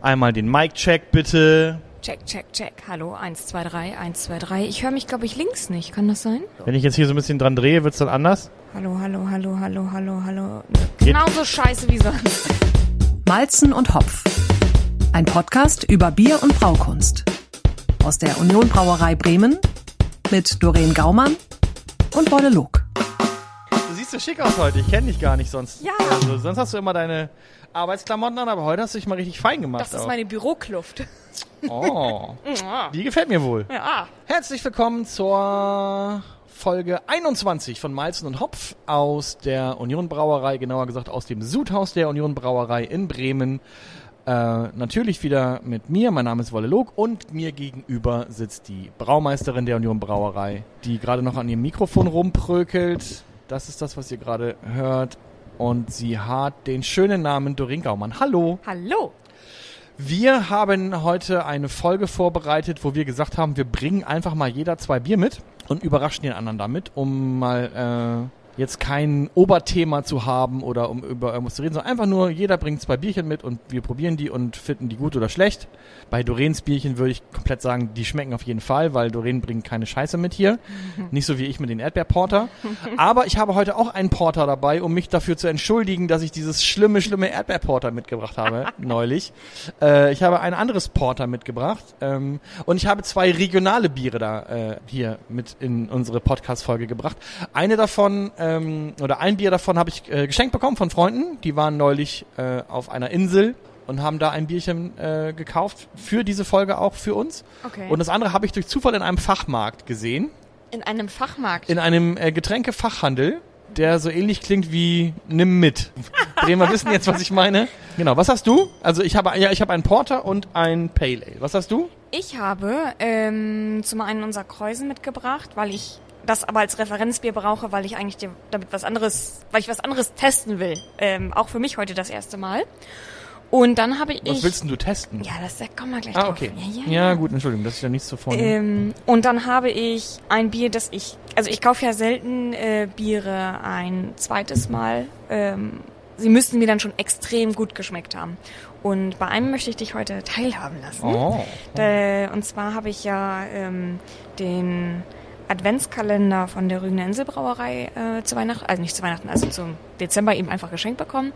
Einmal den Mic-Check bitte. Check, check, check. Hallo, 1, 2, 3, 1, 2, 3. Ich höre mich, glaube ich, links nicht. Kann das sein? Wenn ich jetzt hier so ein bisschen dran drehe, wird's dann anders? Hallo, hallo, hallo, hallo, hallo, hallo. Genauso scheiße wie sonst. Malzen und Hopf. Ein Podcast über Bier und Braukunst. Aus der Union Brauerei Bremen mit Doreen Gaumann und Bolle Log. Du siehst so schick aus heute. Ich kenne dich gar nicht sonst. Ja. Also, sonst hast du immer deine Arbeitsklamotten an, aber heute hast du dich mal richtig fein gemacht. Das ist auch. meine Bürokluft. Oh, die gefällt mir wohl. Ja. Herzlich willkommen zur Folge 21 von Malzen und Hopf aus der Union Brauerei, genauer gesagt aus dem Sudhaus der Union Brauerei in Bremen. Äh, natürlich wieder mit mir, mein Name ist Wolle Log und mir gegenüber sitzt die Braumeisterin der Union Brauerei, die gerade noch an ihrem Mikrofon rumprökelt. Das ist das, was ihr gerade hört. Und sie hat den schönen Namen Doreen Gaumann. Hallo! Hallo. Wir haben heute eine Folge vorbereitet, wo wir gesagt haben, wir bringen einfach mal jeder zwei Bier mit und überraschen den anderen damit, um mal äh, jetzt kein Oberthema zu haben oder um über irgendwas zu reden, sondern einfach nur, jeder bringt zwei Bierchen mit und wir probieren die und finden die gut oder schlecht. Bei Doreens Bierchen würde ich komplett sagen, die schmecken auf jeden Fall, weil Doreen bringt keine Scheiße mit hier. Nicht so wie ich mit den Erdbeerporter. Aber ich habe heute auch einen Porter dabei, um mich dafür zu entschuldigen, dass ich dieses schlimme, schlimme Erdbeerporter mitgebracht habe, neulich. Äh, ich habe ein anderes Porter mitgebracht ähm, und ich habe zwei regionale Biere da äh, hier mit in unsere Podcast-Folge gebracht. Eine davon ähm, oder ein Bier davon habe ich äh, geschenkt bekommen von Freunden. Die waren neulich äh, auf einer Insel und haben da ein Bierchen äh, gekauft für diese Folge auch für uns. Okay. Und das andere habe ich durch Zufall in einem Fachmarkt gesehen, in einem Fachmarkt. in einem äh, Getränkefachhandel, der so ähnlich klingt wie Nimm mit. Bremer wissen jetzt, was ich meine. Genau, was hast du? Also ich habe ja, ich habe einen Porter und ein Pale Ale. Was hast du? Ich habe ähm, zum einen unser Kreuzen mitgebracht, weil ich das aber als Referenzbier brauche, weil ich eigentlich damit was anderes, weil ich was anderes testen will. Ähm, auch für mich heute das erste Mal. Und dann habe ich. Was willst denn du testen? Ja, das da kommen wir gleich Ah, drauf. okay. Ja, ja, Ja, ja. gut, Entschuldigung, das ist ja nichts zu vorne. Ähm, und dann habe ich ein Bier, das ich, also ich kaufe ja selten äh, Biere ein zweites Mal. Ähm, sie müssten mir dann schon extrem gut geschmeckt haben. Und bei einem möchte ich dich heute teilhaben lassen. oh. Äh, und zwar habe ich ja ähm, den Adventskalender von der Rügener Inselbrauerei äh, zu Weihnachten, also nicht zu Weihnachten, also zum Dezember eben einfach geschenkt bekommen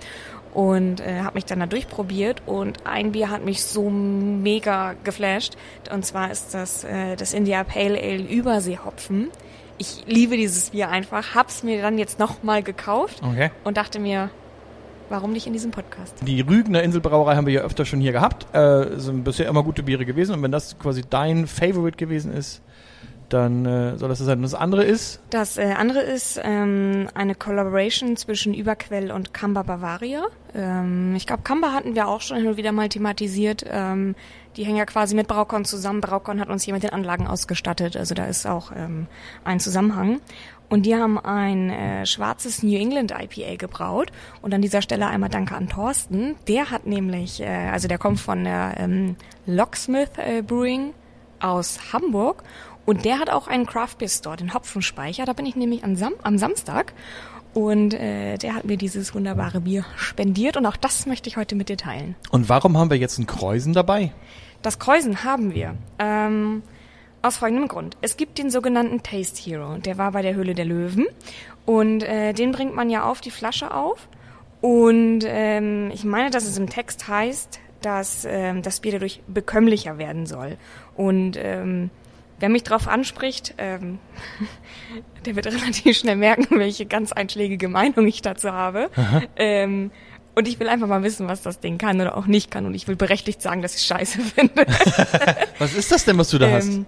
und äh, habe mich dann da durchprobiert und ein Bier hat mich so mega geflasht und zwar ist das äh, das India Pale Ale Überseehopfen. Ich liebe dieses Bier einfach, hab's mir dann jetzt nochmal gekauft Okay. und dachte mir, warum nicht in diesem Podcast? Die Rügener Inselbrauerei haben wir ja öfter schon hier gehabt. Äh, sind bisher immer gute Biere gewesen. Und wenn das quasi dein Favorite gewesen ist, dann äh, soll das so sein. Und das andere ist, Das äh, andere ist ähm, eine Collaboration zwischen Überquell und Kamba Bavaria. Ähm, ich glaube, Kamba hatten wir auch schon hin und wieder mal thematisiert. Ähm, die hängen ja quasi mit Braukon zusammen. Braukon hat uns hier mit den Anlagen ausgestattet. Also da ist auch ähm, ein Zusammenhang. Und die haben ein äh, schwarzes New England IPA gebraut. Und an dieser Stelle einmal danke an Thorsten. Der hat nämlich, äh, also der kommt von der ähm, Locksmith äh, Brewing aus Hamburg und der hat auch einen Craft Beer Store, den Hopfenspeicher. Da bin ich nämlich am, Sam am Samstag und äh, der hat mir dieses wunderbare Bier spendiert und auch das möchte ich heute mit dir teilen. und warum haben wir jetzt einen Kreuzen dabei? Das Kreuzen haben wir. Ähm, aus folgendem Grund. Es gibt den sogenannten Taste Hero. Der war bei der Höhle der Löwen. Und äh, den bringt man ja auf die Flasche auf. Und ähm, ich meine, dass es im Text heißt, dass ähm, das Bier dadurch bekömmlicher werden soll. Und ähm, wer mich drauf anspricht, ähm, der wird relativ schnell merken, welche ganz einschlägige Meinung ich dazu habe. Ähm, und ich will einfach mal wissen, was das Ding kann oder auch nicht kann. Und ich will berechtigt sagen, dass ich scheiße finde. Was ist das denn, was du da hast?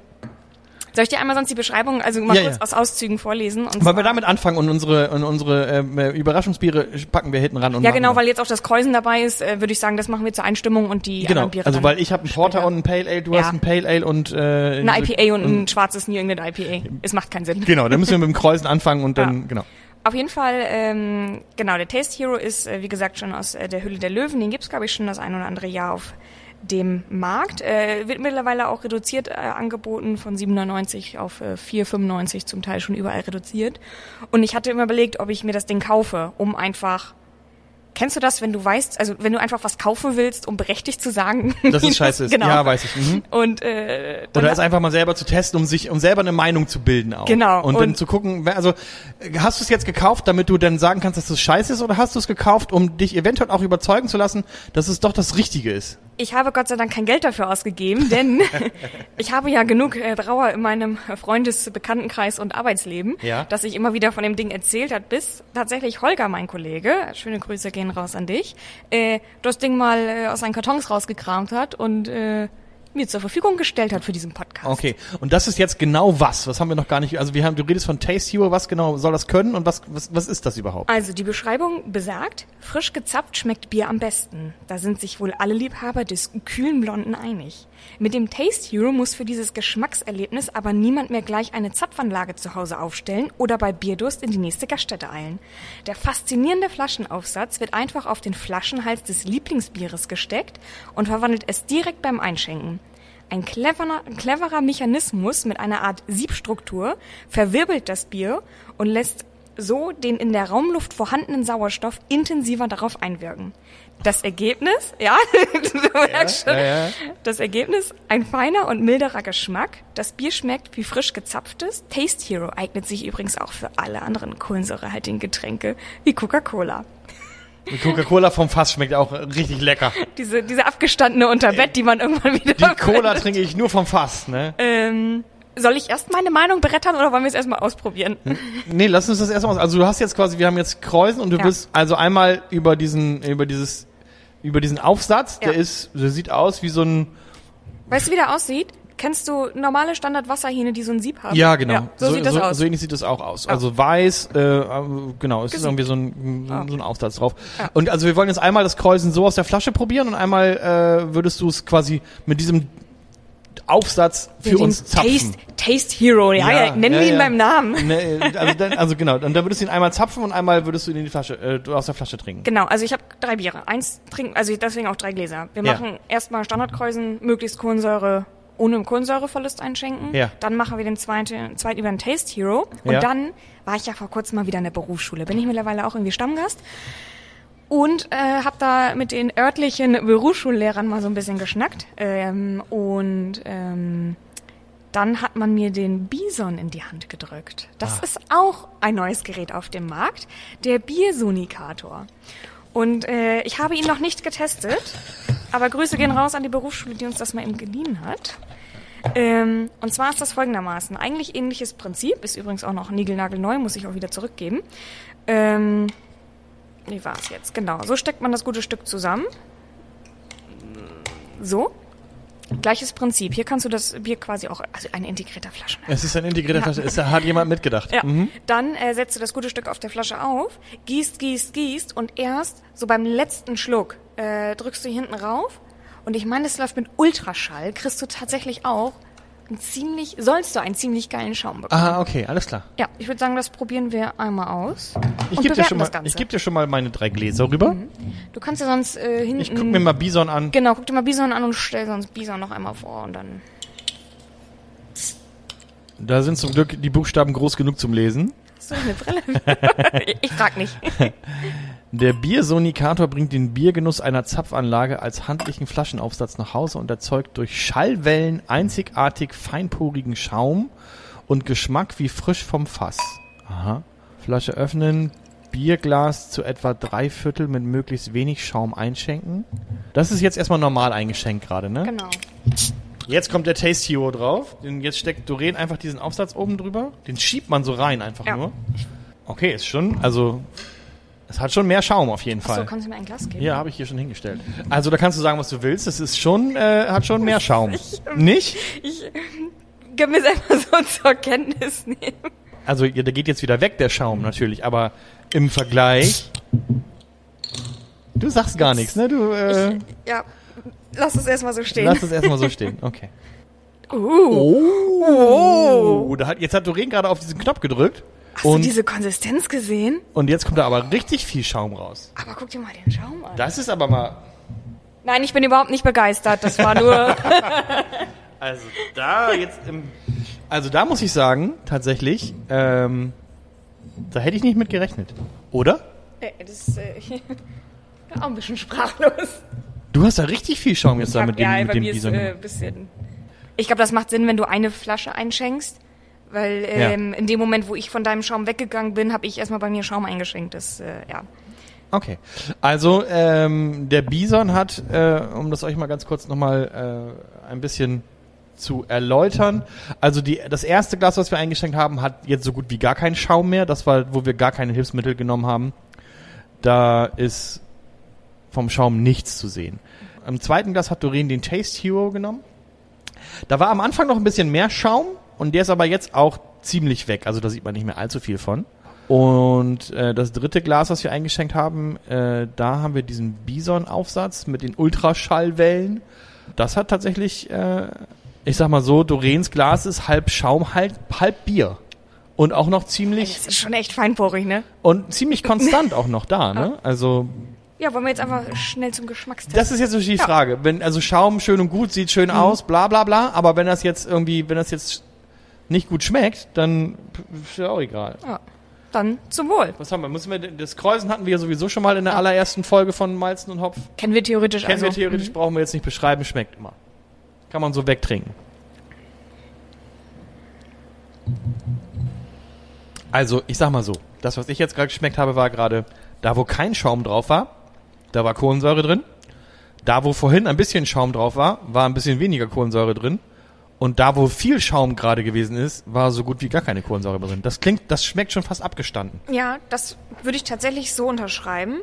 Soll ich dir einmal sonst die Beschreibung, also mal Ja, kurz ja. aus Auszügen vorlesen? Und zwar- wir damit anfangen und unsere, und unsere ähm, äh, Überraschungsbiere packen wir hinten ran? Und Ja, genau, weil jetzt auch das Kreuzen dabei ist, äh, würde ich sagen, das machen wir zur Einstimmung und die Genau, anderen Biere also weil ich habe einen Porter später. und einen Pale Ale, du Ja. hast einen Pale Ale und äh, Eine IPA und ein schwarzes New England IPA. Es macht keinen Sinn. Genau, dann müssen wir mit dem Kreuzen anfangen und dann, genau. Auf jeden Fall, ähm, genau, der Taste Hero ist, äh, wie gesagt, schon aus äh, der Hülle der Löwen. Den gibt's glaube ich, schon das ein oder andere Jahr auf dem Markt. Äh, wird mittlerweile auch reduziert äh, angeboten, von 7,99 auf äh, 4,95 zum Teil schon überall reduziert. Und ich hatte immer überlegt, ob ich mir das Ding kaufe, um einfach Kennst du das, wenn du weißt, also wenn du einfach was kaufen willst, um berechtigt zu sagen, Dass es scheiße ist. Genau. Ja, weiß ich. Mhm. Und äh, dann Oder es einfach mal selber zu testen, um sich, um selber eine Meinung zu bilden auch. Genau. Und, dann Und- zu gucken, wer- also hast du es jetzt gekauft, damit du dann sagen kannst, dass es scheiße ist, oder hast du es gekauft, um dich eventuell auch überzeugen zu lassen, dass es doch das Richtige ist? Ich habe Gott sei Dank kein Geld dafür ausgegeben, denn ich habe ja genug äh, Trauer in meinem Freundes-, Bekanntenkreis und Arbeitsleben, Ja. dass ich immer wieder von dem Ding erzählt hat, bis tatsächlich Holger, mein Kollege, schöne Grüße gehen raus an dich, äh, das Ding mal äh, aus seinen Kartons rausgekramt hat und äh, mir zur Verfügung gestellt hat für diesen Podcast. Okay. Und das ist jetzt genau was? Was haben wir noch gar nicht, also wir haben, du redest von Taste Hero, was genau soll das können und was, was, was ist das überhaupt? Also die Beschreibung besagt, frisch gezapft schmeckt Bier am besten. Da sind sich wohl alle Liebhaber des kühlen Blonden einig. Mit dem Taste Hero muss für dieses Geschmackserlebnis aber niemand mehr gleich eine Zapfanlage zu Hause aufstellen oder bei Bierdurst in die nächste Gaststätte eilen. Der faszinierende Flaschenaufsatz wird einfach auf den Flaschenhals des Lieblingsbieres gesteckt und verwandelt es direkt beim Einschenken. Ein cleverer, ein cleverer Mechanismus mit einer Art Siebstruktur verwirbelt das Bier und lässt so den in der Raumluft vorhandenen Sauerstoff intensiver darauf einwirken. Das Ergebnis, ja, du merkst schon, ja, ja. das Ergebnis, ein feiner und milderer Geschmack. Das Bier schmeckt wie frisch gezapftes. Taste Hero eignet sich übrigens auch für alle anderen kohlensäurehaltigen Getränke, wie Coca-Cola. Die Coca-Cola vom Fass schmeckt auch richtig lecker. Diese, diese abgestandene Unterbett, die man irgendwann wieder Die Cola trinke ich nur vom Fass, ne? Ähm, soll ich erst meine Meinung brettern oder wollen wir es erstmal ausprobieren? Nee, lass uns das erstmal aus. Also du hast jetzt quasi, wir haben jetzt Kreuzen und du Ja. bist also einmal über diesen, über dieses, über diesen Aufsatz, der Ja. ist, der sieht aus wie so ein, Weißt du, wie der aussieht? Kennst du normale Standardwasserhähne, die so ein Sieb haben? ja genau, so, sieht das so, aus. so ähnlich sieht das auch aus. Ja. Also weiß, äh, genau, es ist Gesiebt. irgendwie so ein, so ein- so ein Aufsatz drauf. Ja. Und also wir wollen jetzt einmal das Kreuzen so aus der Flasche probieren und einmal äh, würdest du es quasi mit diesem Aufsatz für Den uns zapfen. Taste, Taste Hero, ja, ja, nennen wir ihn beim Namen. Ne, also, dann, also genau, und dann würdest du ihn einmal zapfen und einmal würdest du ihn in die Flasche, äh, aus der Flasche trinken. Genau, also ich habe drei Biere. Eins trinken, also deswegen auch drei Gläser. Wir Ja. machen erstmal Standardkreuzen, möglichst Kohlensäure ohne Kohlensäureverlust einschenken. Ja. Dann machen wir den zweiten, zweiten über den Taste Hero. Und Ja. dann war ich ja vor kurzem mal wieder in der Berufsschule. Bin ich mittlerweile auch irgendwie Stammgast. Und äh, habe da mit den örtlichen Berufsschullehrern mal so ein bisschen geschnackt. Ähm, und ähm, dann hat man mir den Bison in die Hand gedrückt. Das ist auch ein neues Gerät auf dem Markt, der Biersonikator. Und äh, ich habe ihn noch nicht getestet, aber Grüße gehen raus an die Berufsschule, die uns das mal eben geliehen hat. Ähm, und zwar ist das folgendermaßen. Eigentlich ähnliches Prinzip, ist übrigens auch noch niegelnagelneu, muss ich auch wieder zurückgeben. Ähm, wie war es jetzt? Genau, so steckt man das gute Stück zusammen. So. Gleiches Prinzip. Hier kannst du das Bier quasi auch, also ein integrierter Flaschenhals. Es ist ein integrierter Ja. Flasche. Es hat jemand mitgedacht. Ja. Mhm. Dann äh, setzt du das gute Stück auf der Flasche auf, gießt, gießt, gießt und erst so beim letzten Schluck äh, drückst du hier hinten rauf. Und ich meine, es läuft mit Ultraschall, kriegst du tatsächlich auch einen ziemlich, sollst du einen ziemlich geilen Schaum bekommen. Ah, okay, alles klar. Ja, ich würde sagen, das probieren wir einmal aus. Ich und gebe dir, schon mal- das Ganze. ich geb dir schon mal meine drei Gläser rüber. Du kannst ja sonst äh, hinten. Ich guck mir mal Bison an. Genau, guck dir mal Bison an und stell sonst Bison noch einmal vor und dann. Da sind zum Glück die Buchstaben groß genug zum Lesen. Hast du eine Brille? ich frag nicht. Der Biersonikator bringt den Biergenuss einer Zapfanlage als handlichen Flaschenaufsatz nach Hause und erzeugt durch Schallwellen einzigartig feinporigen Schaum und Geschmack wie frisch vom Fass. Aha. Flasche öffnen, Bierglas zu etwa drei Viertel mit möglichst wenig Schaum einschenken. Das ist jetzt erstmal normal eingeschenkt gerade, ne? Genau. Jetzt kommt der Taste Hero drauf. Jetzt steckt Doreen einfach diesen Aufsatz oben drüber. Den schiebt man so rein einfach Ja. nur. Okay, ist schon, also es hat schon mehr Schaum auf jeden Achso, Fall. kannst du mir ein Glas geben? Ja, habe ich hier schon hingestellt. Also da kannst du sagen, was du willst. Es ist schon, äh, hat schon mehr Schaum. Nicht? Ich kann mir selber so zur Kenntnis nehmen. Also ja, der geht jetzt wieder weg, der Schaum natürlich, aber im Vergleich. Du sagst gar nichts, ne? Du äh, Ja, lass es erstmal so stehen. lass es erstmal so stehen. Okay. uh, Oh, da hat, jetzt hat Doreen gerade auf diesen Knopf gedrückt. Hast und, du diese Konsistenz gesehen? und jetzt kommt da aber richtig viel Schaum raus. Aber guck dir mal den Schaum an. Das ist aber mal. Nein, ich bin überhaupt nicht begeistert. Das war nur. Also da jetzt im. Also da muss ich sagen, tatsächlich, ähm, da hätte ich nicht mit gerechnet. Oder? Äh, das, äh, Auch ein bisschen sprachlos. Du hast da richtig viel Schaum jetzt Ich da hab- mit dem, ja, mit bei dem mir ist Bison. äh, bisschen. Ich glaube, das macht Sinn, wenn du eine Flasche einschenkst. Weil ähm, in dem Moment, wo ich von deinem Schaum weggegangen bin, habe ich erstmal bei mir Schaum eingeschenkt. Das, äh, ja. Okay. Also, ähm, der Bison hat, äh, um das euch mal ganz kurz nochmal äh, ein bisschen zu erläutern. Also die, das erste Glas, was wir eingeschenkt haben, hat jetzt so gut wie gar keinen Schaum mehr. Das war, wo wir gar keine Hilfsmittel genommen haben. Da ist vom Schaum nichts zu sehen. Im zweiten Glas hat Doreen den Taste Hero genommen. Da war am Anfang noch ein bisschen mehr Schaum und der ist aber jetzt auch ziemlich weg. Also da sieht man nicht mehr allzu viel von. Und äh, das dritte Glas, was wir eingeschenkt haben, äh, da haben wir diesen Bison-Aufsatz mit den Ultraschallwellen. Das hat tatsächlich, äh, ich sag mal so, Doreens Glas ist halb Schaum, halb, halb Bier. Und auch noch ziemlich, Das ist schon echt feinporig, ne? und ziemlich konstant auch noch da, ne? Also, Ja, wollen wir jetzt einfach schnell zum Geschmackstest. das ist jetzt natürlich die Ja. Frage. Wenn, also Schaum schön und gut, sieht schön aus, bla bla bla, aber wenn das jetzt irgendwie, wenn das jetzt nicht gut schmeckt, dann ist ja auch egal. ja. Dann zum Wohl. Was haben wir? Müssen wir das Kreuzen hatten wir ja sowieso schon mal in der allerersten Folge von Malzen und Hopf. Kennen wir theoretisch Kennen also. wir theoretisch, brauchen wir jetzt nicht beschreiben, schmeckt immer. Kann man so wegtrinken. Also, ich sag mal so, das, was ich jetzt gerade geschmeckt habe, war gerade, da wo kein Schaum drauf war, da war Kohlensäure drin. Da, wo vorhin ein bisschen Schaum drauf war, war ein bisschen weniger Kohlensäure drin. Und da, wo viel Schaum gerade gewesen ist, war so gut wie gar keine Kohlensäure drin. Das klingt, das schmeckt schon fast abgestanden. Ja, das würde ich tatsächlich so unterschreiben.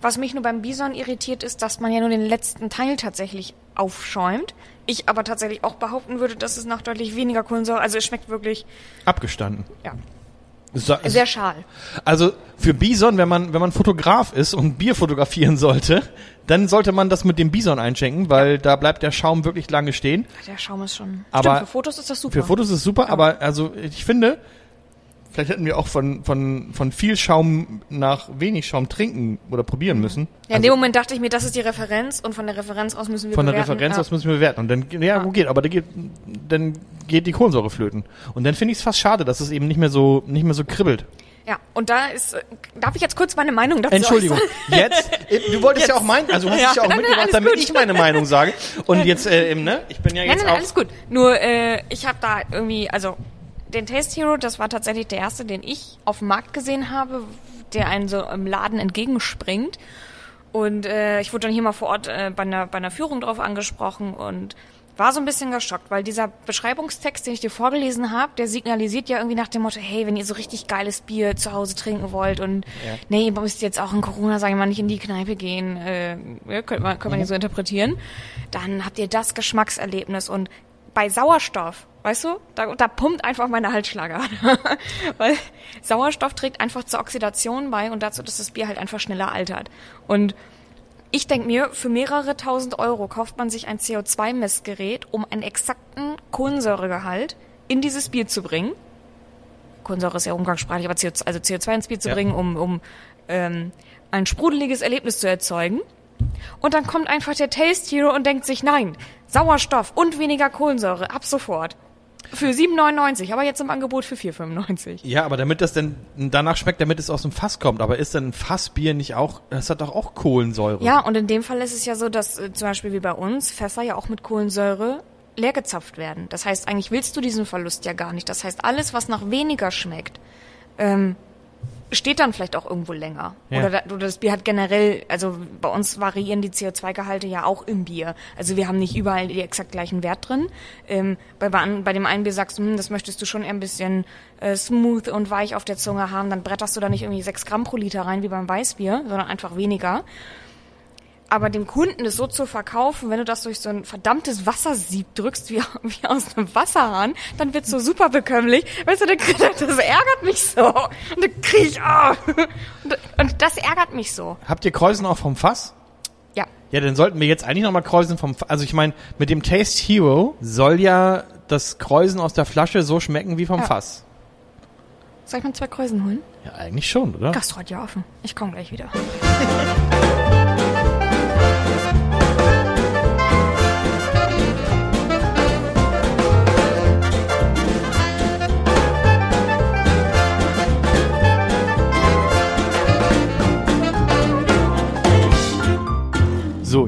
Was mich nur beim Bison irritiert, ist, dass man ja nur den letzten Teil tatsächlich aufschäumt. Ich aber tatsächlich auch behaupten würde, dass es nach deutlich weniger Kohlensäure, also es schmeckt wirklich, Abgestanden. ja, So, sehr schal. Also für Bison, wenn man, wenn man Fotograf ist und Bier fotografieren sollte, dann sollte man das mit dem Bison einschenken, weil da bleibt der Schaum wirklich lange stehen. Der Schaum ist schon. Aber Stimmt, für Fotos ist das super. Für Fotos ist super, aber also ich finde, vielleicht hätten wir auch von, von, von viel Schaum nach wenig Schaum trinken oder probieren müssen. ja, in Also dem Moment dachte ich mir, das ist die Referenz und von der Referenz aus müssen wir von der bewerten. Referenz ja. aus müssen wir bewerten. Und dann, ja, wo geht, aber da geht, dann geht die Kohlensäure flöten. Und dann finde ich es fast schade, dass es eben nicht mehr so, nicht mehr so kribbelt. Ja, und da ist, darf ich jetzt kurz meine Meinung dazu Entschuldigung, äußern? jetzt, äh, du wolltest ja auch meinen, also du hast Ja. dich ja auch Nein, nein, mitgebracht, alles damit gut. ich meine Meinung sage. Und jetzt, äh, eben, ne, ich bin ja Nein, jetzt nein, nein, auch, alles gut. Nur, äh, ich habe da irgendwie, also den Taste Hero, das war tatsächlich der erste, den ich auf dem Markt gesehen habe, der einen so im Laden entgegenspringt. Und äh, ich wurde dann hier mal vor Ort äh, bei, einer, bei einer Führung drauf angesprochen und war so ein bisschen geschockt, weil dieser Beschreibungstext, den ich dir vorgelesen habe, der signalisiert ja irgendwie nach dem Motto, hey, wenn ihr so richtig geiles Bier zu Hause trinken wollt und Ja. nee, ihr müsst jetzt auch in Corona, sagen wir mal, nicht in die Kneipe gehen, äh, ja, könnte man, könnte man hier so interpretieren, dann habt ihr das Geschmackserlebnis und bei Sauerstoff, weißt du, da, da pumpt einfach meine Halsschlagader. Weil Sauerstoff trägt einfach zur Oxidation bei und dazu, dass das Bier halt einfach schneller altert. Und ich denke mir, für mehrere tausend Euro kauft man sich ein CO2-Messgerät, um einen exakten Kohlensäuregehalt in dieses Bier zu bringen. Kohlensäure ist ja umgangssprachlich, aber CO2, also CO2 ins Bier zu Ja. bringen, um, um ähm, ein sprudeliges Erlebnis zu erzeugen. Und dann kommt einfach der Taste Hero und denkt sich, nein, Sauerstoff und weniger Kohlensäure, ab sofort. Für 7,99, aber jetzt im Angebot für 4,95. ja, aber damit das denn danach schmeckt, damit es aus dem Fass kommt, aber ist denn ein Fassbier nicht auch, das hat doch auch Kohlensäure. Ja, und in dem Fall ist es ja so, dass äh, zum Beispiel wie bei uns Fässer ja auch mit Kohlensäure leergezapft werden. Das heißt, eigentlich willst du diesen Verlust ja gar nicht. Das heißt, alles, was nach weniger schmeckt, ähm, steht dann vielleicht auch irgendwo länger. Ja. Oder, da, oder das Bier hat generell, also bei uns variieren die CO2-Gehalte ja auch im Bier. Also wir haben nicht überall die exakt gleichen Wert drin. Ähm, bei, bei dem einen Bier sagst du, hm, das möchtest du schon eher ein bisschen äh, smooth und weich auf der Zunge haben, dann bretterst du da nicht irgendwie 6 Gramm pro Liter rein wie beim Weißbier, sondern einfach weniger. Aber dem Kunden das so zu verkaufen, wenn du das durch so ein verdammtes Wassersieb drückst, wie, wie aus einem Wasserhahn, dann wird's so super bekömmlich. Weißt du, das ärgert mich so. Und dann krieg ich, ah. Und, das ärgert mich so. Habt ihr Kräusen auch vom Fass? Ja. Ja, dann sollten wir jetzt eigentlich nochmal Kräusen vom Fass. Also ich meine, mit dem Taste Hero soll ja das Kräusen aus der Flasche so schmecken wie vom Ja. Fass. Soll ich mal zwei Kräusen holen? Ja, eigentlich schon, oder? Gastro hat ja offen. Ich komme gleich wieder.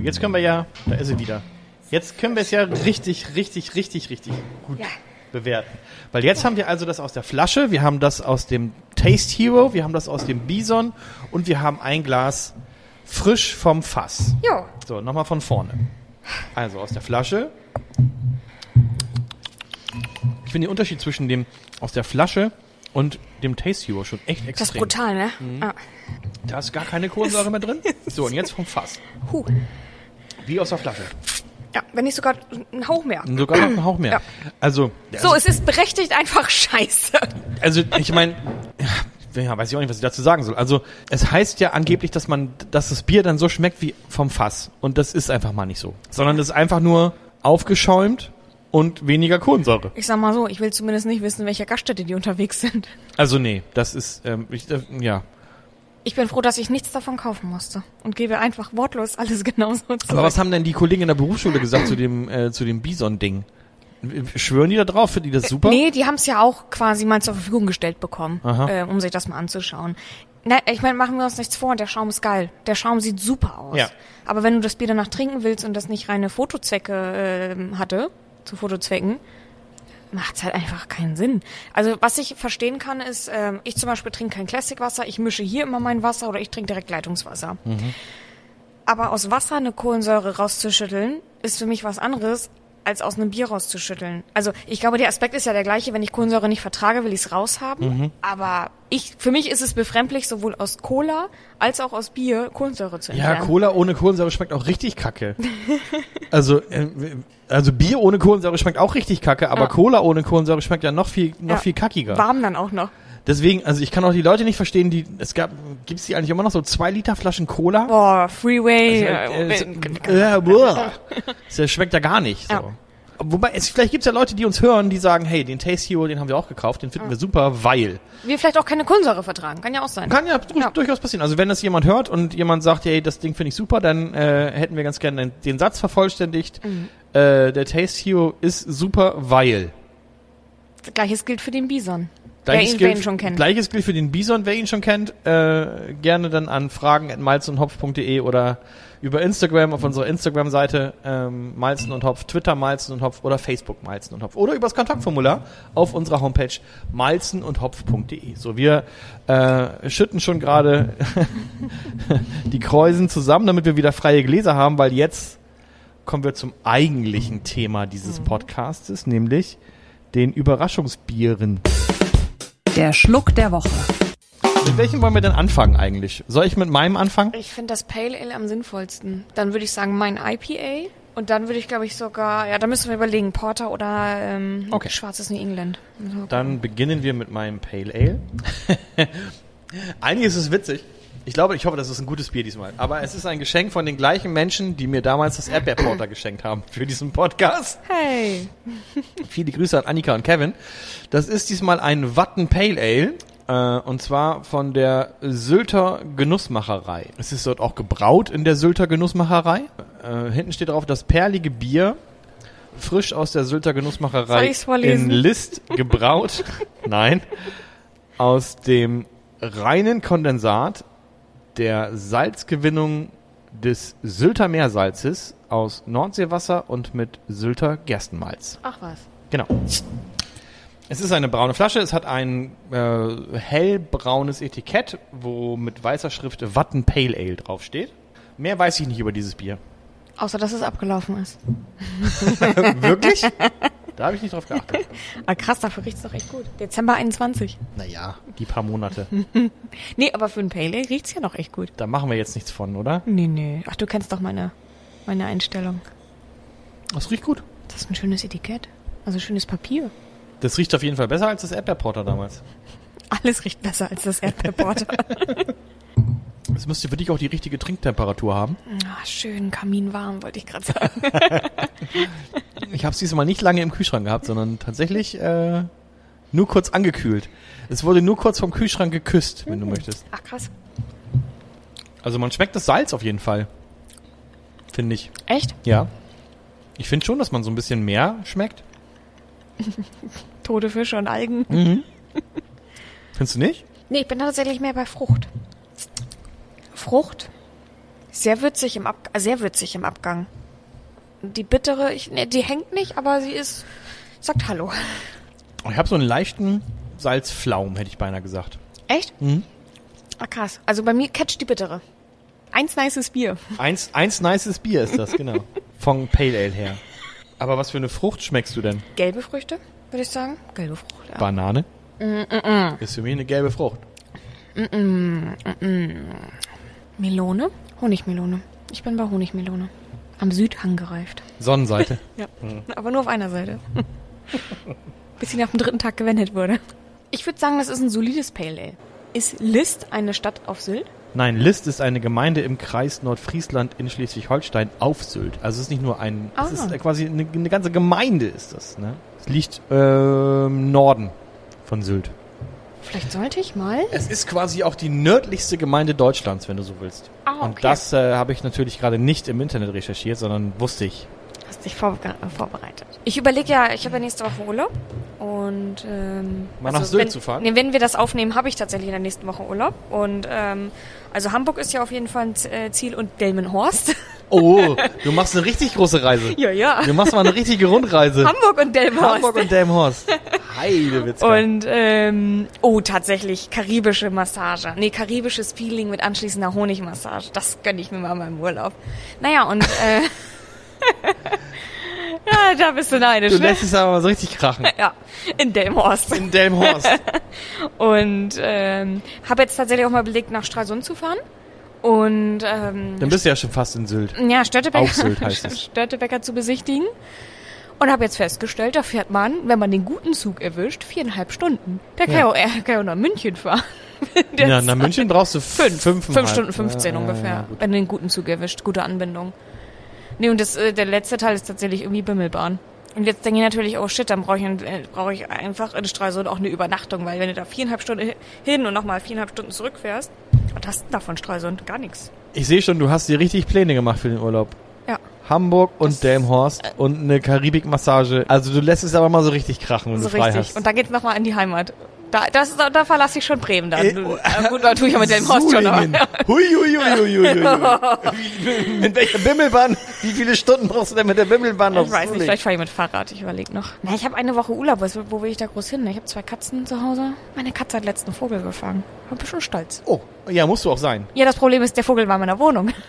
jetzt können wir ja, da ist sie wieder. Jetzt können wir es ja richtig, richtig, richtig, richtig gut Ja. bewerten. Weil jetzt haben wir also das aus der Flasche, wir haben das aus dem Taste Hero, wir haben das aus dem Bison und wir haben ein Glas frisch vom Fass. Jo. So, nochmal von vorne. Also aus der Flasche. Ich finde den Unterschied zwischen dem aus der Flasche und dem Taste Hero schon echt Das ist extrem. brutal, ne? Ah. Da ist gar keine Kohlensäure mehr drin. So, und jetzt vom Fass. Huh. Wie aus der Flasche. Ja, wenn nicht sogar ein Hauch mehr. Sogar noch einen Hauch mehr. Ja. Also, So, es ist berechtigt einfach scheiße. also ich meine, ja, ja, weiß ich auch nicht, was ich dazu sagen soll. Also es heißt ja angeblich, dass man, dass das Bier dann so schmeckt wie vom Fass. Und das ist einfach mal nicht so. Sondern es ist einfach nur aufgeschäumt und weniger Kohlensäure. Ich sag mal so, ich will zumindest nicht wissen, welcher Gaststätte die unterwegs sind. Also nee, das ist, ähm, ich, äh, ja. Ich bin froh, dass ich nichts davon kaufen musste und gebe einfach wortlos alles genauso zurück. Aber was haben denn die Kollegen in der Berufsschule gesagt zu dem, äh, zu dem Bison-Ding? Schwören die da drauf? Finden die das super? Nee, die haben es ja auch quasi mal zur Verfügung gestellt bekommen, äh, um sich das mal anzuschauen. Na, ich meine, machen wir uns nichts vor, der Schaum ist geil. Der Schaum sieht super aus. Ja. Aber wenn du das Bier danach trinken willst und das nicht reine Fotozwecke äh, hatte, zu Fotozwecken, macht's halt einfach keinen Sinn. Also was ich verstehen kann, ist, ähm, ich zum Beispiel trinke kein Classic-Wasser, ich mische hier immer mein Wasser oder ich trinke direkt Leitungswasser. Aber aus Wasser eine Kohlensäure rauszuschütteln, ist für mich was anderes, als aus einem Bier rauszuschütteln. Also ich glaube, der Aspekt ist ja der gleiche. Wenn ich Kohlensäure nicht vertrage, will ich es raushaben. Aber ich, für mich ist es befremdlich, sowohl aus Cola als auch aus Bier Kohlensäure zu Ja, entfernen. Cola ohne Kohlensäure schmeckt auch richtig kacke. also, äh, also Bier ohne Kohlensäure schmeckt auch richtig kacke, aber Ja. Cola ohne Kohlensäure schmeckt ja noch viel, noch Ja. viel kackiger. Warm dann auch noch. Deswegen, also ich kann auch die Leute nicht verstehen, die, es gab, gibt's die eigentlich immer noch so zwei Liter Flaschen Cola? Boah, Freeway. Äh, äh, äh. Das schmeckt ja gar nicht. So. Ja. Wobei, es, vielleicht gibt's ja Leute, die uns hören, die sagen, hey, den Taste Hero, den haben wir auch gekauft, den finden wir super, weil. wir vielleicht auch keine Kohlensäure vertragen. Kann ja auch sein. Kann ja, Ja. durchaus passieren. Also wenn das jemand hört und jemand sagt, hey, das Ding finde ich super, dann äh, hätten wir ganz gerne den, den Satz vervollständigt. Mhm. Äh, der Taste Hero ist super, weil. Gleiches gilt für den Bison. Wer ihn, wer ihn schon kennt. Gleiches gilt für den Bison, wer ihn schon kennt. Äh, gerne dann an fragen.malzenundhopf.de oder über Instagram auf unserer Instagram-Seite ähm, Malzen und Hopf, Twitter Malzen und Hopf oder Facebook Malzen und Hopf oder übers Kontaktformular auf unserer Homepage malzenundhopf.de. So, wir äh, schütten schon gerade die Kreusen zusammen, damit wir wieder freie Gläser haben, weil jetzt kommen wir zum eigentlichen Thema dieses Mhm. Podcastes, nämlich den Überraschungsbieren. Der Schluck der Woche. Mit welchem wollen wir denn anfangen eigentlich? Soll ich mit meinem anfangen? Ich finde das Pale Ale am sinnvollsten. Dann würde ich sagen, mein IPA. Und dann würde ich, glaube ich, sogar, ja, da müssen wir überlegen, Porter oder ähm, Okay. schwarzes New England. So. Dann beginnen wir mit meinem Pale Ale. Eigentlich ist es witzig. Ich glaube, ich hoffe, das ist ein gutes Bier diesmal. Aber es ist ein Geschenk von den gleichen Menschen, die mir damals das Erdbeerporter geschenkt haben für diesen Podcast. Hey. Viele Grüße an Annika und Kevin. Das ist diesmal ein Watten Pale Ale. Äh, und zwar von der Sylter Genussmacherei. Es ist dort auch gebraut in der Sylter Genussmacherei. Äh, hinten steht drauf das perlige Bier, frisch aus der Sylter Genussmacherei in List gebraut. Nein. Aus dem reinen Kondensat der Salzgewinnung des Sylter Meersalzes aus Nordseewasser und mit Sylter Gerstenmalz. Ach was. Genau. Es ist eine braune Flasche. Es hat ein äh, hellbraunes Etikett, wo mit weißer Schrift Watten Pale Ale draufsteht. Mehr weiß ich nicht über dieses Bier. Außer, dass es abgelaufen ist. Wirklich? da habe ich nicht drauf geachtet. Ah, krass, dafür riecht's doch echt gut. Dezember 21. Naja, die paar Monate. Nee, aber für ein Pale Ale riecht's ja noch echt gut. Da machen wir jetzt nichts von, oder? Nee, nee. Ach, du kennst doch meine, meine Einstellung. Das riecht gut. Das ist ein schönes Etikett. Also schönes Papier. Das riecht auf jeden Fall besser als das Erdbeerporter damals. Alles riecht besser als das Erdbeerporter. Es müsste für dich auch die richtige Trinktemperatur haben. ah, schön kaminwarm, wollte ich gerade sagen. Ich habe es diesmal nicht lange im Kühlschrank gehabt, sondern tatsächlich äh, nur kurz angekühlt. Es wurde nur kurz vom Kühlschrank geküsst, wenn du möchtest. Ach, krass. Also man schmeckt das Salz auf jeden Fall. Finde ich. Echt? Ja. Ich finde schon, dass man so ein bisschen mehr schmeckt. Tote Fische und Algen. Findest du nicht? Nee, ich bin tatsächlich mehr bei Frucht. Frucht, Sehr würzig im Ab sehr würzig im Abgang. Die bittere, ich, ne, die hängt nicht, aber sie ist sagt Hallo. Ich habe so einen leichten Salzflaum, hätte ich beinahe gesagt. Echt? Mhm. Ah, krass. Also bei mir catcht die bittere. Eins nices Bier. Eins, eins nices Bier ist das, genau. Von Pale Ale her. Aber was für eine Frucht schmeckst du denn? Gelbe Früchte, würde ich sagen. Gelbe Frucht, ja. Banane? Ist für mich eine gelbe Frucht. Melone? Honigmelone. Ich bin bei Honigmelone. Am Südhang gereift. Sonnenseite. Ja. Aber nur auf einer Seite. Bis sie nach dem dritten Tag gewendet wurde. Ich würde sagen, das ist ein solides Pale Ale. Ist List eine Stadt auf Sylt? Nein, List ist eine Gemeinde im Kreis Nordfriesland in Schleswig-Holstein auf Sylt. Also es ist nicht nur ein, Ah. es ist quasi eine, eine ganze Gemeinde ist das. Ne? Es liegt äh, im Norden von Sylt. Vielleicht sollte ich mal. Es ist quasi auch die nördlichste Gemeinde Deutschlands, wenn du so willst. Ah, Und okay. das äh, habe ich natürlich gerade nicht im Internet recherchiert, sondern wusste ich. Hast dich vor, äh, vorbereitet. Ich überlege ja, ich habe ja nächste Woche Urlaub. Und ähm, Mal nach Sylt wenn, zu fahren? Nee, wenn wir das aufnehmen, habe ich tatsächlich in der nächsten Woche Urlaub. Und ähm, also Hamburg ist ja auf jeden Fall ein äh, Ziel und Delmenhorst. Oh, du machst eine richtig große Reise. ja, ja. Du machst mal eine richtige Rundreise. Hamburg und Delmenhorst. Hamburg und Delmhorst. Heidewitzka. Und ähm, oh, tatsächlich karibische Massage. Nee, karibisches Feeling mit anschließender Honigmassage. Das gönne ich mir mal in meinem Urlaub. Naja, und äh, ja, da bist du neidisch, Du ne? lässt es aber mal so richtig krachen. Ja, in Delmenhorst. In Delmhorst. Und ähm, habe jetzt tatsächlich auch mal belegt, nach Stralsund zu fahren. Und ähm, Dann bist du ja schon fast in Sylt. ja, Störtebecker, Sylt heißt es. Störtebecker zu besichtigen. Und habe jetzt festgestellt, da fährt man, wenn man den guten Zug erwischt, viereinhalb Stunden. Der kann Ja. auch, er kann auch nach München fahren. Ja, nach München brauchst du fünf, fünf, fünf Stunden 15 ja, ungefähr, Ja, wenn du den guten Zug erwischt. Gute Anbindung. Nee, und das, äh, der letzte Teil ist tatsächlich irgendwie Bimmelbahn. Und jetzt denke ich natürlich, oh shit, dann brauche ich, äh, brauch ich einfach in Stralsund auch eine Übernachtung, weil wenn du da viereinhalb Stunden hin und nochmal viereinhalb Stunden zurückfährst, was hast du denn da von Stralsund? Gar nichts. Ich sehe schon, du hast dir richtig Pläne gemacht für den Urlaub. Ja. Hamburg und Das- Delmhorst und eine Karibikmassage. Also du lässt es aber mal so richtig krachen, wenn So du frei richtig. hast. Und dann geht's nochmal in die Heimat. Da, das, da, da verlasse ich schon Bremen dann. Äh, Ja, gut, da tue ich ja mit dem Horst schon. Aber. Hui, hui, hui, hui, hui, mit welcher Bimmelbahn? Wie viele Stunden brauchst du denn mit der Bimmelbahn auf Ich weiß nicht, vielleicht fahre ich mit Fahrrad, ich überlege noch. Na, ich habe eine Woche Urlaub, wo will ich da groß hin? Ich habe zwei Katzen zu Hause. Meine Katze hat letzten Vogel gefangen. Hab ich schon stolz. Oh, ja, musst du auch sein. Ja, das Problem ist, der Vogel war in meiner Wohnung.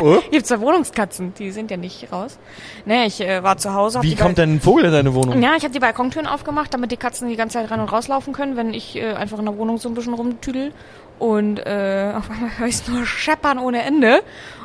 Oh? Habe zwei Wohnungskatzen, die sind ja nicht raus. Ne, ich äh, war zu Hause. Wie kommt denn ein Vogel in deine Wohnung? Ja, ich habe die Balkontüren aufgemacht, damit die Katzen die ganze Zeit rein und rauslaufen können, wenn ich äh, einfach in der Wohnung so ein bisschen rumtüdel. Und äh, auf einmal höre ich nur scheppern ohne Ende.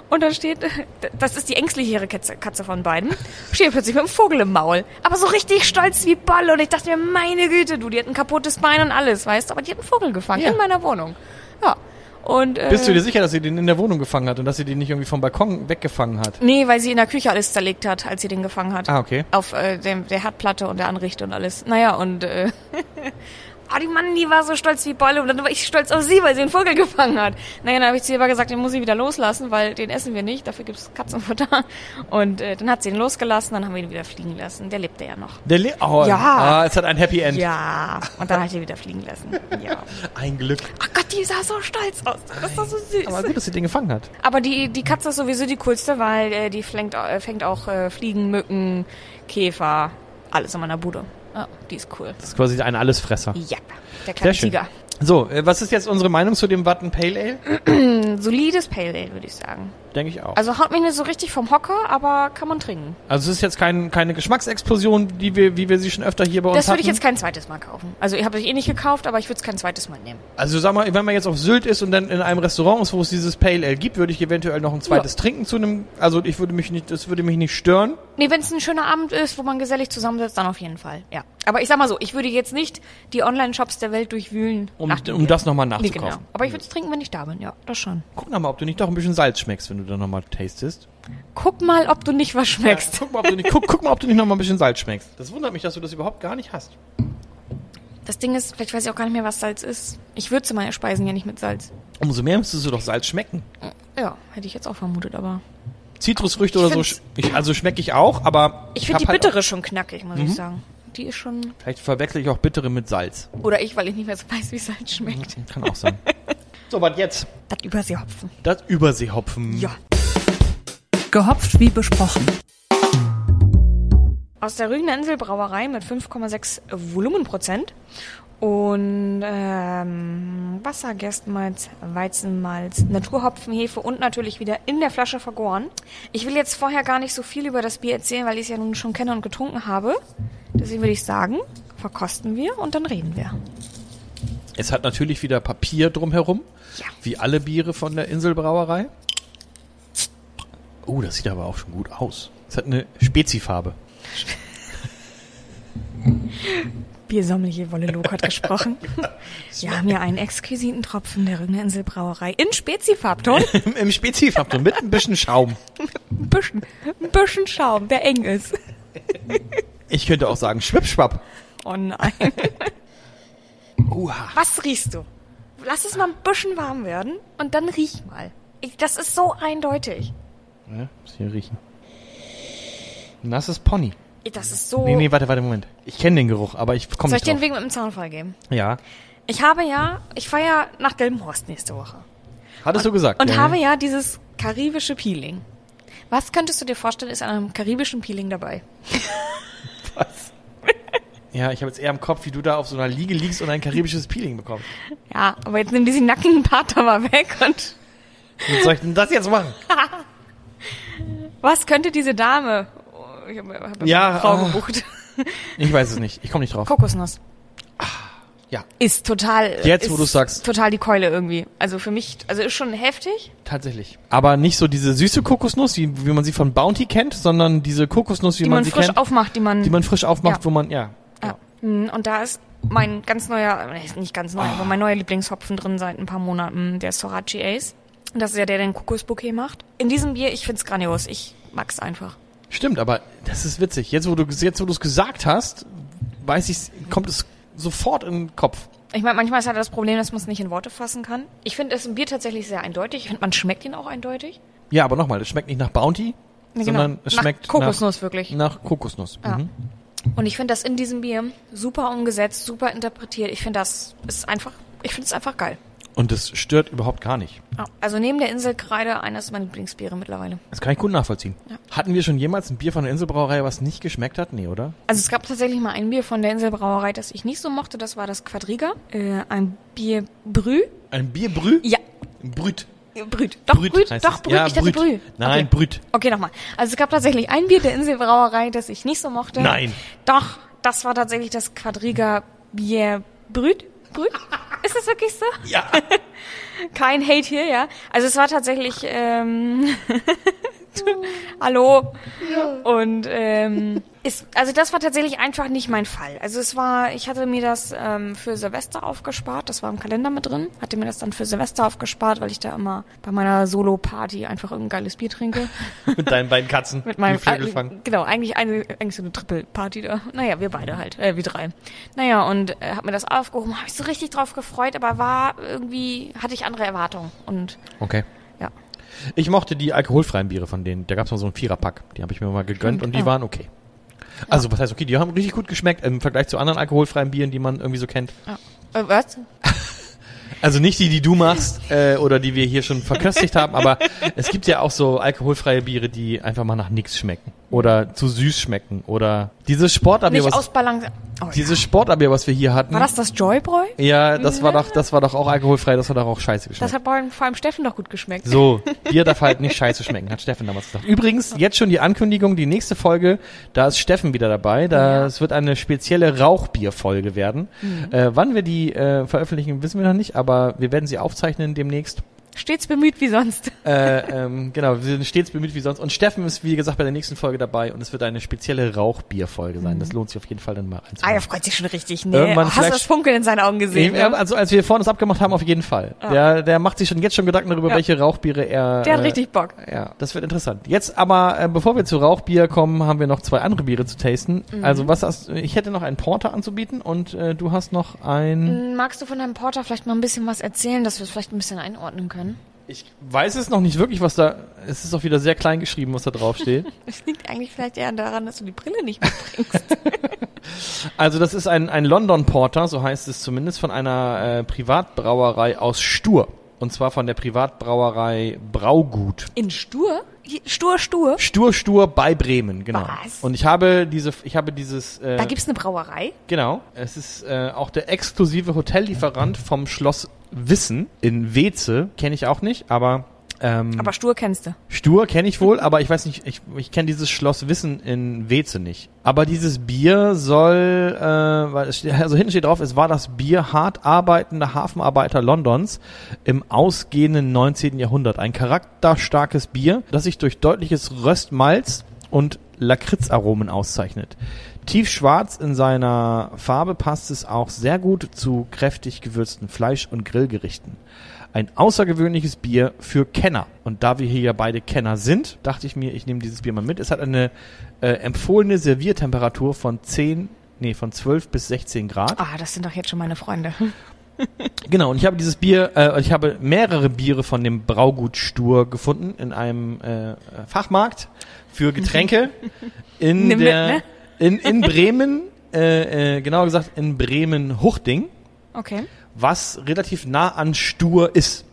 Und da steht, äh, das ist die ängstlichere Katze, Katze von beiden, steht plötzlich mit einem Vogel im Maul. Aber so richtig stolz wie Ball. Und ich dachte mir, meine Güte, du, die hat ein kaputtes Bein und alles, weißt du. Aber die hat einen Vogel gefangen Ja. in meiner Wohnung. Ja. Und, äh, Bist du dir sicher, dass sie den in der Wohnung gefangen hat und dass sie den nicht irgendwie vom Balkon weggefangen hat? Nee, weil sie in der Küche alles zerlegt hat, als sie den gefangen hat. Ah, okay. Auf äh, dem, der Herdplatte und der Anrichte und alles. Naja, und äh, oh, die Mann, die war so stolz wie Bolle und dann war ich stolz auf sie, weil sie einen Vogel gefangen hat. Naja, dann habe ich zu ihr aber gesagt, den muss ich wieder loslassen, weil den essen wir nicht, dafür gibt's Katzenfutter. Und äh, dann hat sie ihn losgelassen, dann haben wir ihn wieder fliegen lassen. Der lebte ja noch. Der Le oh, Ja. Ah, es hat ein Happy End. Ja, und dann habe ich ihn wieder fliegen lassen. Ja. Ein Glück. Ach Gott, die sah so stolz aus. Das war so süß. Aber gut, dass sie den gefangen hat. Aber die, die Katze ist sowieso die coolste, weil äh, die fängt, äh, fängt auch äh, Fliegen, Mücken, Käfer, alles in meiner Bude. Ja, die ist cool. Das ist quasi ein Allesfresser. Ja, der kleine Sehr schön. Tiger. So, äh, was ist jetzt unsere Meinung zu dem Watten Pale Ale? Solides Pale Ale, würde ich sagen. Denke ich auch. Also haut mich nicht so richtig vom Hocker, aber kann man trinken. Also es ist jetzt kein, keine Geschmacksexplosion, die wir, wie wir sie schon öfter hier bei uns Das würde ich hatten. jetzt kein zweites Mal kaufen. Also ich habe ich eh nicht gekauft, aber ich würde es kein zweites Mal nehmen. Also sag mal, wenn man jetzt auf Sylt ist und dann in einem Restaurant ist, wo es dieses Pale Ale gibt, würde ich eventuell noch ein zweites trinken zu einem. Also ich würde mich nicht, das würde mich nicht stören. Nee, wenn es ein schöner Abend ist, wo man gesellig zusammensitzt, dann auf jeden Fall. Ja. Aber ich sag mal so, ich würde jetzt nicht die Online-Shops der Welt durchwühlen. Um, um das nochmal Nee, nachzukaufen. genau. Aber ich würde es trinken, wenn ich da bin. Ja, das schon. Guck noch mal, ob du nicht doch ein bisschen Salz schmeckst, wenn du dann nochmal tastest. Guck mal, ob du nicht was schmeckst. Guck mal, ob du nicht, guck, guck mal, ob du nicht noch mal ein bisschen Salz schmeckst. Das wundert mich, dass du das überhaupt gar nicht hast. Das Ding ist, vielleicht weiß ich auch gar nicht mehr, was Salz ist. Ich würze meine Speisen ja nicht mit Salz. Umso mehr müsstest du doch Salz schmecken. Ja, hätte ich jetzt auch vermutet, aber. Zitrusfrüchte oder so, ich, also schmecke ich auch, aber Ich finde die halt bittere schon knackig, muss Mhm. ich sagen. Die ist schon. Vielleicht verwechsel ich auch bittere mit Salz. Oder ich, weil ich nicht mehr so weiß, wie Salz schmeckt. Kann auch sein. So, was jetzt? Das Überseehopfen. Das Überseehopfen. Ja. Gehopft wie besprochen. Aus der Rügener Insel Brauerei mit 5,6 Volumenprozent. Und ähm, Wasser, Gerstenmalz, Weizenmalz, Naturhopfenhefe und natürlich wieder in der Flasche vergoren. Ich will jetzt vorher gar nicht so viel über das Bier erzählen, weil ich es ja nun schon kenne und getrunken habe. Deswegen würde ich sagen, verkosten wir und dann reden wir. Es hat natürlich wieder Papier drumherum. Ja. Wie alle Biere von der Inselbrauerei. Oh, das sieht aber auch schon gut aus. Es hat eine Spezifarbe. Biersommelier Wolle Log hat gesprochen. Wir haben hier einen exquisiten Tropfen der Rügener Insel Brauerei in Spezifarbton. Im, Im Spezifarbton mit ein bisschen Schaum. Ein bisschen, ein bisschen Schaum, der eng ist. Ich könnte auch sagen Schwippschwapp. Oh nein. Uha. Was riechst du? Lass es mal ein bisschen warm werden und dann riech mal. Ich, das ist so eindeutig. Ja, muss hier riechen. Nasses Pony. Das ist so. Nee, nee, warte, warte, Moment. Ich kenne den Geruch, aber ich komme Soll ich nicht dir einen Weg mit dem Zaunfall geben? Ja. Ich habe ja, ich fahre ja nach Delmenhorst nächste Woche. Hattest du gesagt. Und ja. habe ja dieses karibische Peeling. Was könntest du dir vorstellen, ist an einem karibischen Peeling dabei? Was? Ja, ich habe jetzt eher im Kopf, wie du da auf so einer Liege liegst und ein karibisches Peeling bekommst. Ja, aber jetzt nimm diesen nackigen Part da mal weg und Wie soll ich denn das jetzt machen? was könnte diese Dame? Oh, Ich habe hab Ja, eine Frau ah. gebucht. Ich weiß es nicht. Ich komme nicht drauf. Kokosnuss. Ja, Ist total. Jetzt, ist wo du's sagst. Total die Keule irgendwie. Also für mich, also ist schon heftig. tatsächlich. Aber nicht so diese süße Kokosnuss, wie, wie man sie von Bounty kennt, sondern diese Kokosnuss, wie Die man, man sie frisch kennt, aufmacht, die man. die man frisch aufmacht, Ja. wo man, ja. ja. Mm, Und da ist mein ganz neuer, nicht ganz neu, aber mein neuer Lieblingshopfen drin seit ein paar Monaten, der Sorachi Ace. Das ist ja der, der den Kokosbouquet macht. In diesem Bier, ich find's grandios. Ich mag's einfach. Stimmt, aber das ist witzig. Jetzt, wo du jetzt, wo du es gesagt hast, weiß ich, kommt es sofort in den Kopf. Ich meine, manchmal ist halt das Problem, dass man es nicht in Worte fassen kann. Ich finde es im Bier tatsächlich sehr eindeutig. Ich finde, man schmeckt ihn auch eindeutig. Ja, aber nochmal, es schmeckt nicht nach Bounty, Ja, sondern es Nach schmeckt Kokosnuss wirklich. nach, nach Kokosnuss. Ja. Mhm. Und ich finde das in diesem Bier super umgesetzt, super interpretiert. Ich finde das ist einfach, ich finde es einfach geil. Und das stört überhaupt gar nicht. Ja. Also neben der Inselkreide eines meiner Lieblingsbiere mittlerweile. Das kann ich gut nachvollziehen. Ja. Hatten wir schon jemals ein Bier von der Inselbrauerei, was nicht geschmeckt hat? Nee, oder? Also es gab tatsächlich mal ein Bier von der Inselbrauerei, das ich nicht so mochte. Das war das Quadriga. Äh, ein Bier Brü. Ein Bierbrü? Ja, Brüt. Brüt. Doch, Brüt Brüt. Doch. Brüt. Ja, ich dachte Brüt. Brü. Nein, okay. Brüt. Okay, nochmal. Also es gab tatsächlich ein Bier der Inselbrauerei, das ich nicht so mochte. Nein. Doch, das war tatsächlich das Quadriga Bier Brüt. Brüt? Ist das wirklich so? Ja. Kein Hate hier, ja. Also es war tatsächlich, ähm, hallo. Und ähm, ist, also das war tatsächlich einfach nicht mein Fall. Also es war, ich hatte mir das ähm, für Silvester aufgespart, das war im Kalender mit drin, hatte mir das dann für Silvester aufgespart, weil ich da immer bei meiner Solo-Party einfach irgendein geiles Bier trinke. Mit deinen beiden Katzen. Mit meinem. Äh, genau, eigentlich eine eigentlich so eine Triple-Party da. Naja, wir beide halt, äh, wir drei. Naja, und äh, hab mir das aufgehoben, habe ich so richtig drauf gefreut, aber war irgendwie, hatte ich andere Erwartungen. Und Okay. Ich mochte die alkoholfreien Biere von denen. Da gab's mal so einen Viererpack. Die habe ich mir mal gegönnt Stimmt, und die ja. waren okay. Also, was heißt okay? Die haben richtig gut geschmeckt im Vergleich zu anderen alkoholfreien Bieren, die man irgendwie so kennt. ja. Äh, was? Also nicht die, die du machst äh, oder die wir hier schon verköstigt haben, aber es gibt ja auch so alkoholfreie Biere, die einfach mal nach nichts schmecken oder zu süß schmecken oder dieses Sportabier, Nicht was. Oh, dieses Sportabier, was wir hier hatten. War das das Joybräu? Ja, das war doch, das war doch auch alkoholfrei, das war doch auch scheiße geschmeckt. Das hat vor allem- vor allem Steffen doch gut geschmeckt. So, Bier darf halt nicht scheiße schmecken, hat Steffen damals gesagt. Übrigens, jetzt schon die Ankündigung, die nächste Folge, da ist Steffen wieder dabei. Da, Ja. Es wird eine spezielle Rauchbier-Folge werden. Äh, wann wir die äh, veröffentlichen, wissen wir noch nicht, aber wir werden sie aufzeichnen demnächst. Stets bemüht wie sonst. Äh, ähm, genau, wir sind stets bemüht wie sonst. Und Steffen ist, wie gesagt, bei der nächsten Folge dabei und es wird eine spezielle Rauchbier-Folge sein. Das lohnt sich auf jeden Fall dann mal Ah, einzuhören. er freut sich schon richtig. Nee. Irgendwann Hast du das Funkeln in seinen Augen gesehen? Ja, Ja? also als wir vorhin das abgemacht haben, auf jeden Fall. Der, der macht sich schon jetzt schon Gedanken darüber, Ja. welche Rauchbiere er. Der hat äh, richtig Bock. Ja, das wird interessant. Jetzt aber, äh, bevor wir zu Rauchbier kommen, haben wir noch zwei andere Biere zu tasten. Mhm. Also was hast ich hätte noch einen Porter anzubieten und äh, du hast noch ein. Hm, Magst du von deinem Porter vielleicht mal ein bisschen was erzählen, dass wir es vielleicht ein bisschen einordnen können? Ich weiß es noch nicht wirklich, was da. Es ist auch wieder sehr klein geschrieben, was da drauf steht. Es liegt eigentlich vielleicht eher daran, dass du die Brille nicht mitbringst. also das ist ein, ein London Porter, so heißt es zumindest, von einer äh, Privatbrauerei aus Stur. Und zwar von der Privatbrauerei Braugut. In Stur? Stur, Stur? Stur Stur bei Bremen, genau. Was? Und ich habe diese, ich habe dieses, äh, Da gibt's eine Brauerei? genau. Es ist äh, auch der exklusive Hotellieferant vom Schloss Wissen in Weze. Kenne ich auch nicht, aber ähm, Aber Stur kennst du. Stur kenne ich wohl, aber ich weiß nicht, ich, ich kenne dieses Schloss Wissen in Weze nicht. Aber dieses Bier soll, äh, weil es also hinten steht drauf, es war das Bier hart arbeitender Hafenarbeiter Londons im ausgehenden 19. Jahrhundert. Ein charakterstarkes Bier, das sich durch deutliches Röstmalz und Lakritzaromen auszeichnet. Tiefschwarz in seiner Farbe passt es auch sehr gut zu kräftig gewürzten Fleisch- und Grillgerichten. Ein außergewöhnliches Bier für Kenner. Und da wir hier ja beide Kenner sind, dachte ich mir, ich nehme dieses Bier mal mit. Es hat eine äh, empfohlene Serviertemperatur von 10, nee, von 12 bis 16 Grad. Ah, das sind doch jetzt schon meine Freunde. Genau, und ich habe dieses Bier, äh, ich habe mehrere Biere von dem Braugut Stur gefunden in einem äh, Fachmarkt für Getränke in Nimm mit, der ne? in, in Bremen, äh, äh, genauer gesagt in Bremen Huchting, Okay. was relativ nah an Stur ist.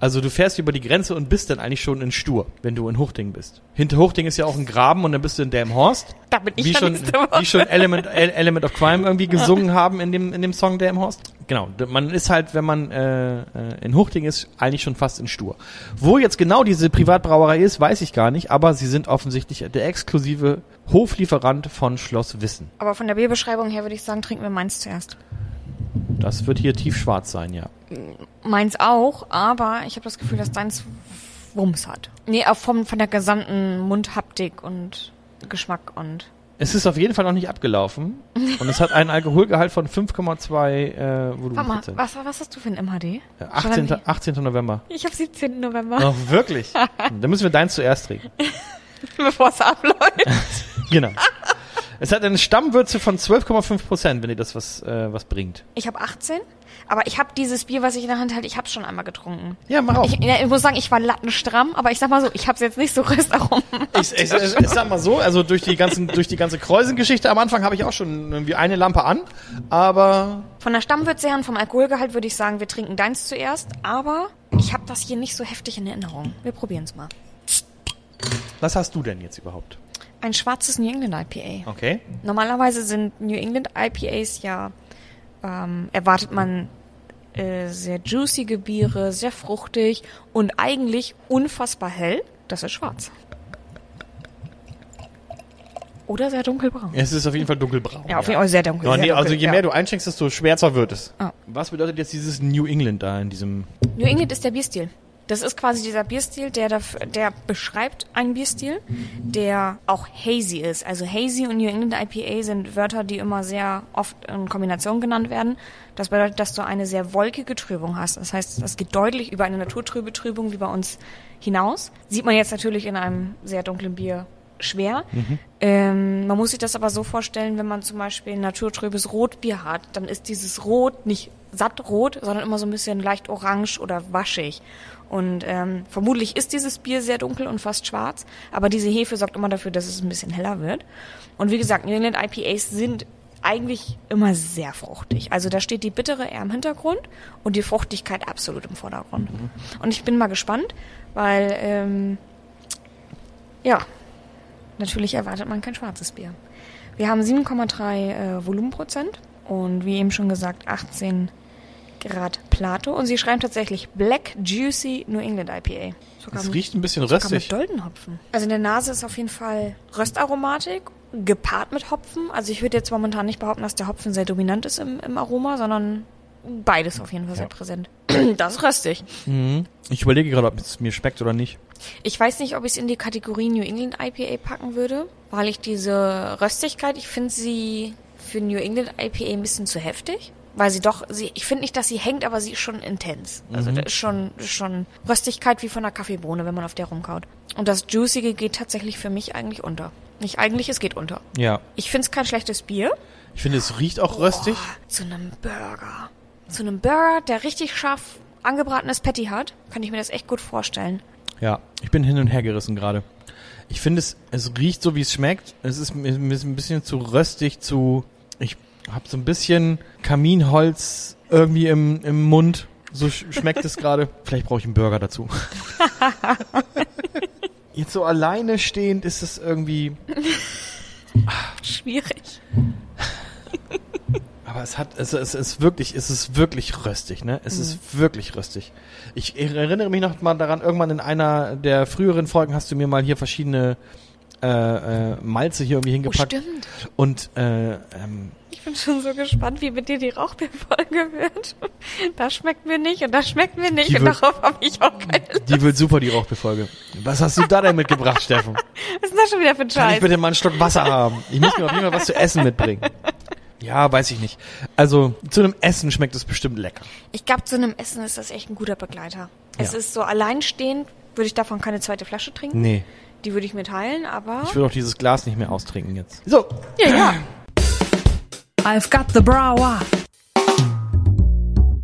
Also du fährst über die Grenze und bist dann eigentlich schon in Stur, wenn du in Huchting bist. Hinter Huchting ist ja auch ein Graben und dann bist du in Delmhorst. Da bin ich wie schon, wie schon Element, El- Element of Crime irgendwie gesungen haben in dem, in dem Song Delmhorst. Genau, man ist halt, wenn man äh, äh, in Huchting ist, eigentlich schon fast in Stur. Wo jetzt genau diese Privatbrauerei ist, weiß ich gar nicht, aber sie sind offensichtlich der exklusive Hoflieferant von Schloss Wissen. Aber von der Bierbeschreibung her würde ich sagen, trinken wir meins zuerst. Das wird hier tiefschwarz sein, ja. Meins auch, aber ich habe das Gefühl, dass deins Wumms hat. Nee, auch vom, von der gesamten Mundhaptik und Geschmack und. Es ist auf jeden Fall noch nicht abgelaufen und es hat einen Alkoholgehalt von 5,2 äh, Warte mal, was, was hast du für ein MHD? Äh, 18. 18. November. Ich habe 17. November, Oh, wirklich? Dann müssen wir deins zuerst trinken. bevor es abläuft. Genau. Es hat eine Stammwürze von 12,5 Prozent, wenn dir das was, äh, was bringt. Ich habe 18, aber ich habe dieses Bier, was ich in der Hand halte, ich habe schon einmal getrunken. Ja, mach auf. Ich, ich muss sagen, ich war lattenstramm, aber ich sag mal so, ich habe es jetzt nicht so röstarom. Ich, ich, ich, ich sag mal so, also durch die ganzen, durch die ganze Kreuzengeschichte am Anfang habe ich auch schon irgendwie eine Lampe an, aber Von der Stammwürze her und vom Alkoholgehalt würde ich sagen, wir trinken deins zuerst, aber ich habe das hier nicht so heftig in Erinnerung. Wir probieren es mal. was hast du denn jetzt überhaupt? Ein schwarzes New England IPA. Okay. Normalerweise sind New England IPAs ja, ähm, erwartet man äh, sehr juicige Biere, sehr fruchtig und eigentlich unfassbar hell. Das ist schwarz. Oder sehr dunkelbraun. Es ist auf jeden Fall dunkelbraun. Ja, auf jeden Fall sehr dunkel. Ja, sehr nee, dunkel, also je ja. mehr du einschenkst, desto schwärzer wird es. Ah. Was bedeutet jetzt dieses New England da in diesem... New England ist der Bierstil. Das ist quasi dieser Bierstil, der, daf- der beschreibt einen Bierstil, der auch hazy ist. Also hazy und New England IPA sind Wörter, die immer sehr oft in Kombination genannt werden. Das bedeutet, dass du eine sehr wolkige Trübung hast. Das heißt, das geht deutlich über eine naturtrübe Trübung wie bei uns hinaus. Sieht man jetzt natürlich in einem sehr dunklen Bier schwer. Ähm, man muss sich das aber so vorstellen, wenn man zum Beispiel ein naturtrübes Rotbier hat, dann ist dieses Rot nicht satt rot, sondern immer so ein bisschen leicht orange oder waschig. Und ähm, vermutlich ist dieses Bier sehr dunkel und fast schwarz, aber diese Hefe sorgt immer dafür, dass es ein bisschen heller wird. Und wie gesagt, New England IPAs sind eigentlich immer sehr fruchtig. Also da steht die Bittere eher im Hintergrund und die Fruchtigkeit absolut im Vordergrund. Und ich bin mal gespannt, weil ähm, ja, natürlich erwartet man kein schwarzes Bier. Wir haben 7,3 äh, Volumenprozent und wie eben schon gesagt 18 Grad Plato und sie schreiben tatsächlich Black Juicy New England IPA. Sogar Es riecht ein bisschen sogar röstig. mit Doldenhopfen. Also in der Nase ist auf jeden Fall Röstaromatik gepaart mit Hopfen. Also ich würde jetzt momentan nicht behaupten, dass der Hopfen sehr dominant ist im, im Aroma, sondern beides auf jeden Fall sehr präsent. Das ist röstig. Mhm. Ich überlege gerade, ob es mir schmeckt oder nicht. Ich weiß nicht, ob ich es in die Kategorie New England IPA packen würde, weil ich diese Röstigkeit, ich finde sie für New England IPA ein bisschen zu heftig. Weil sie doch, sie, ich finde nicht, dass sie hängt, aber sie ist schon intens. Also da ist schon, schon Röstigkeit wie von einer Kaffeebohne, wenn man auf der rumkaut. Und das Juicige geht tatsächlich für mich eigentlich unter. Nicht eigentlich, es geht unter. Ja. Ich finde es kein schlechtes Bier. Ich finde, es riecht auch röstig. Oh, zu einem Burger. Zu einem Burger, der richtig scharf angebratenes Patty hat, kann ich mir das echt gut vorstellen. Ja, ich bin hin und her gerissen gerade. Ich finde es, es riecht so, wie es schmeckt. Es ist ist ein bisschen zu röstig, zu, ich habe so ein bisschen Kaminholz irgendwie im, im Mund. So sch schmeckt es gerade. Vielleicht brauche ich einen Burger dazu. Jetzt so alleine stehend ist es irgendwie. Schwierig. Aber es hat, es, es ist wirklich, es ist wirklich röstig, ne? Es ist wirklich röstig. Ich erinnere mich noch mal daran, irgendwann in einer der früheren Folgen hast du mir mal hier verschiedene äh, äh, Malze hier irgendwie Oh, hingepackt. stimmt. und äh, ähm, Ich bin schon so gespannt, wie mit dir die Rauchbeerfolge wird. Das schmeckt mir nicht und das schmeckt mir nicht Die und wird- darauf habe ich auch keine Lust. die wird super, die Rauchbefolge. Was hast du da denn mitgebracht, Steffen? Was ist das schon wieder für ein Kann ich Scheiß? bitte mal einen Stock Wasser haben? Ich muss mir auf jeden Fall was zu essen mitbringen. Ja, weiß ich nicht. Also, zu einem Essen schmeckt es bestimmt lecker. Ich glaube, zu einem Essen ist das echt ein guter Begleiter. Es Ja. ist so alleinstehend, würde ich davon keine zweite Flasche trinken. Nee, Die würde ich mir teilen, aber... ich will auch dieses Glas nicht mehr austrinken jetzt. So, ja, ja. I've got the brower.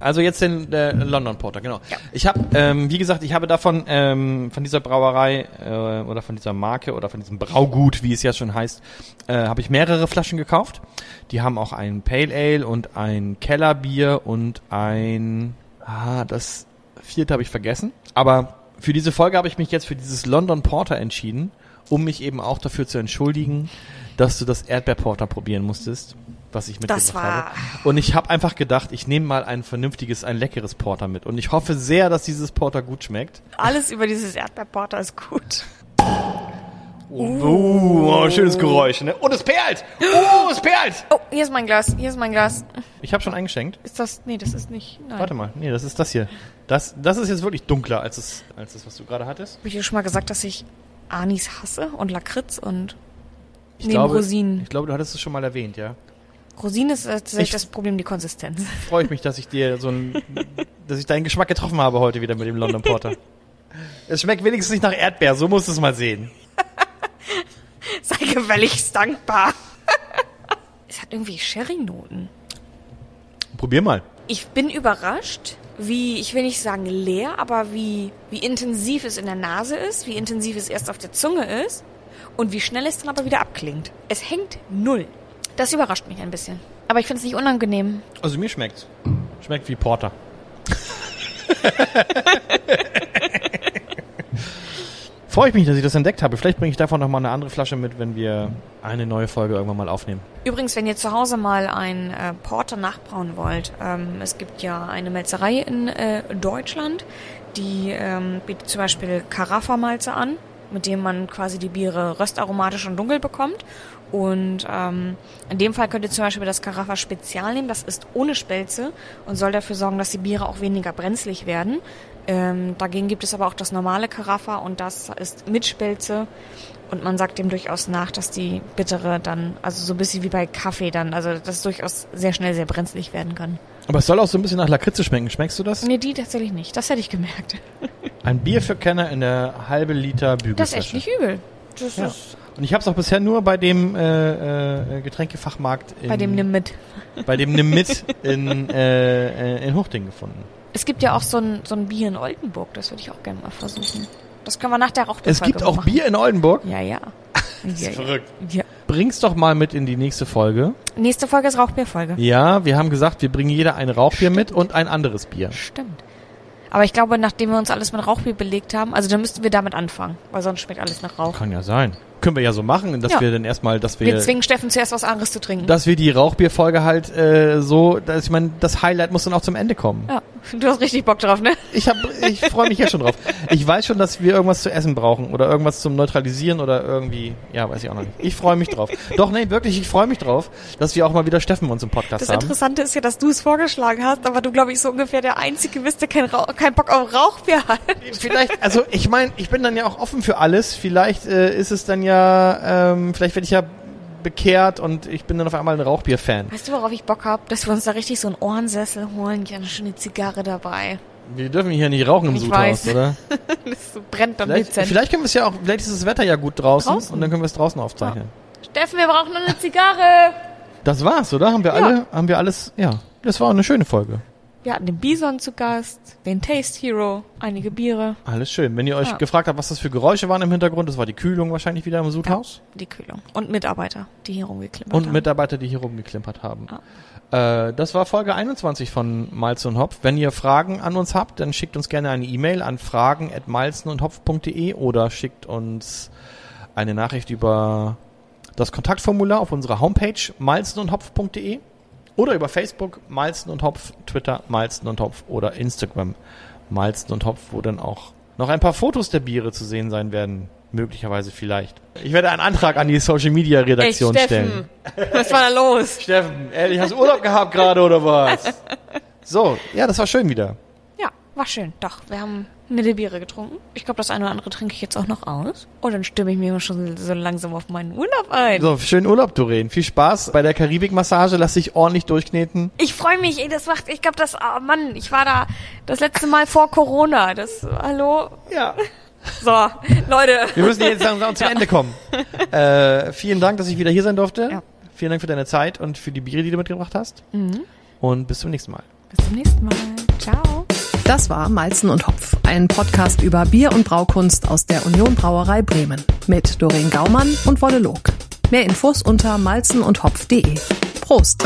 Also jetzt den äh, London Porter, genau. Ja. Ich habe, ähm, wie gesagt, ich habe davon ähm, von dieser Brauerei äh, oder von dieser Marke oder von diesem Braugut, wie es ja schon heißt, äh, habe ich mehrere Flaschen gekauft. Die haben auch ein Pale Ale und ein Kellerbier und ein, ah, das vierte habe ich vergessen. Aber für diese Folge habe ich mich jetzt für dieses London Porter entschieden, um mich eben auch dafür zu entschuldigen, dass du das Erdbeerporter probieren musstest, was ich mitgebracht Das war- habe. Und ich habe einfach gedacht, ich nehme mal ein vernünftiges, ein leckeres Porter mit. Und ich hoffe sehr, dass dieses Porter gut schmeckt. Alles über dieses Erdbeerporter ist gut. Uh, oh, schönes Geräusch, ne? Und es perlt! Oh, es perlt! Oh, hier ist mein Glas. Hier ist mein Glas. Ich habe schon eingeschenkt. Ist das... Nee, das ist nicht... Nein. Warte mal, nee, das ist das hier. Das, das ist jetzt wirklich dunkler als das, als das, was du gerade hattest. Habe ich dir schon mal gesagt, dass ich Anis hasse und Lakritz und Ich neben glaube, Rosinen. Ich glaube, du hattest es schon mal erwähnt, ja. Rosinen ist tatsächlich Ich- das Problem, die Konsistenz. Freue ich mich, dass ich dir so ein, dass ich deinen Geschmack getroffen habe heute wieder mit dem London Porter. Es schmeckt wenigstens nicht nach Erdbeer, so musst du es mal sehen. Sei gefälligst dankbar. es hat irgendwie Sherry-Noten. Probier mal. Ich bin überrascht, wie, ich will nicht sagen leer, aber wie, wie intensiv es in der Nase ist, wie intensiv es erst auf der Zunge ist und wie schnell es dann aber wieder abklingt. Es hängt null. Das überrascht mich ein bisschen. Aber ich finde es nicht unangenehm. Also mir schmeckt's. Schmeckt wie Porter. Freue ich mich, dass ich das entdeckt habe. Vielleicht bringe ich davon noch mal eine andere Flasche mit, wenn wir eine neue Folge irgendwann mal aufnehmen. Übrigens, wenn ihr zu Hause mal ein äh, Porter nachbrauen wollt, ähm, es gibt ja eine Melzerei in äh, Deutschland, die ähm, bietet zum Beispiel Carafa-Malze an, mit dem man quasi die Biere röstaromatisch und dunkel bekommt. Und ähm, in dem Fall könnt ihr zum Beispiel das Carafa Spezial nehmen, das ist ohne Spelze und soll dafür sorgen, dass die Biere auch weniger brenzlig werden. Ähm, dagegen gibt es aber auch das normale Carafa und das ist mit Spelze. Und man sagt dem durchaus nach, dass die bittere dann, also so ein bisschen wie bei Kaffee dann, also das durchaus sehr schnell sehr brenzlig werden kann. Aber es soll auch so ein bisschen nach Lakritze schmecken. Schmeckst du das? Nee, die tatsächlich nicht. Das hätte ich gemerkt. Ein Bier für Kenner in der halbe Liter Bügelflasche. Das ist echt nicht übel. Das Ja. ist Und ich habe es auch bisher nur bei dem äh, äh, Getränkefachmarkt in, bei dem nimm mit. bei dem Nimm mit in, äh, äh, in Huchting gefunden. Es gibt ja auch so ein, so ein Bier in Oldenburg, das würde ich auch gerne mal versuchen. Das können wir nach der Rauchbefolge Es gibt auch machen. Bier in Oldenburg. Ja, ja. ja, ja. verrückt. ja. Bring's doch mal mit in die nächste Folge. Nächste Folge ist Rauchbierfolge. Ja, wir haben gesagt, wir bringen jeder ein Rauchbier mit und ein anderes Bier. Stimmt. Aber ich glaube, nachdem wir uns alles mit Rauchbier belegt haben, also dann müssten wir damit anfangen, weil sonst schmeckt alles nach Rauch. Kann ja sein. Können wir ja so machen, dass Ja. wir dann erstmal, dass wir, Wir zwingen Steffen zuerst was anderes zu trinken. dass wir die Rauchbierfolge halt äh, so, dass ich meine, das Highlight muss dann auch zum Ende kommen. ja, du hast richtig Bock drauf, ne? Ich hab, ich freue mich jetzt schon drauf. Ich weiß schon, dass wir irgendwas zu essen brauchen oder irgendwas zum Neutralisieren oder irgendwie, ja, weiß ich auch noch nicht. Ich freue mich drauf. Doch, nee, wirklich, ich freue mich drauf, dass wir auch mal wieder Steffen uns im Podcast Das haben. Interessante ist ja, dass du es vorgeschlagen hast, aber du, glaube ich, so ungefähr der Einzige bist, der kein, Rauch, kein Bock auf Rauchbier hat. Vielleicht, also ich meine, ich bin dann ja auch offen für alles. Vielleicht äh, ist es dann ja, ähm, vielleicht werde ich ja bekehrt und ich bin dann auf einmal ein Rauchbier-Fan. Weißt du, worauf ich Bock hab? Dass wir uns da richtig so einen Ohrensessel holen, ja, eine schöne Zigarre dabei. Wir dürfen hier nicht rauchen im Ich Sudhaus, weiß. oder? Das brennt am Vielleicht, Dezent. vielleicht können wir es ja auch, vielleicht ist das Wetter ja gut draußen, Draußen. und dann können wir es draußen aufzeichnen. Steffen, wir brauchen noch eine Zigarre. Das war's, oder? Haben wir Ja. alle, haben wir alles, ja. Das war eine schöne Folge. Wir hatten den Bison zu Gast, den Taste Hero, einige Biere, Alles schön. Wenn ihr euch Ja. gefragt habt, was das für Geräusche waren im Hintergrund, das war die Kühlung wahrscheinlich wieder im Sudhaus. die Kühlung und Mitarbeiter, die hier rumgeklimmert Und haben. Mitarbeiter, die hier rumgeklimpert haben. Äh, das war Folge 21 von Malzen und Hopf. Wenn ihr Fragen an uns habt, dann schickt uns gerne eine E-Mail an fragen.malzenundhopf.de oder schickt uns eine Nachricht über das Kontaktformular auf unserer Homepage malzenundhopf.de oder über Facebook Malzen und Hopf, Twitter Malzen und Hopf oder Instagram Malzen und Hopf, wo dann auch noch ein paar Fotos der Biere zu sehen sein werden. Möglicherweise vielleicht. Ich werde einen Antrag an die Social Media Ey, Redaktion stellen. Steffen, was war da los? Steffen, ehrlich, hast du Urlaub gehabt gerade oder was? So, ja, das war schön wieder. Ja, war schön. Doch, wir haben nette Biere getrunken. Ich glaube, das eine oder andere trinke ich jetzt auch noch aus. Und dann stimme ich mir schon so langsam auf meinen Urlaub ein. So, schönen Urlaub, Doreen. Viel Spaß bei der Karibik-Massage. Lass dich ordentlich durchkneten. Ich freue mich, ey, das macht, ich glaube, das, oh Mann, ich war da das letzte Mal vor Corona. Das, hallo? Ja. So, Leute. Wir müssen jetzt langsam zum Ende kommen. Äh, vielen Dank, dass ich wieder hier sein durfte. Ja. Vielen Dank für deine Zeit und für die Biere, die du mitgebracht hast. Mhm. Und bis zum nächsten Mal. Bis zum nächsten Mal. Ciao. Das war Malzen und Hopf, ein Podcast über Bier und Braukunst aus der Union Brauerei Bremen mit Doreen Gaumann und Wolle Log. Mehr Infos unter malzenundhopf.de. Prost!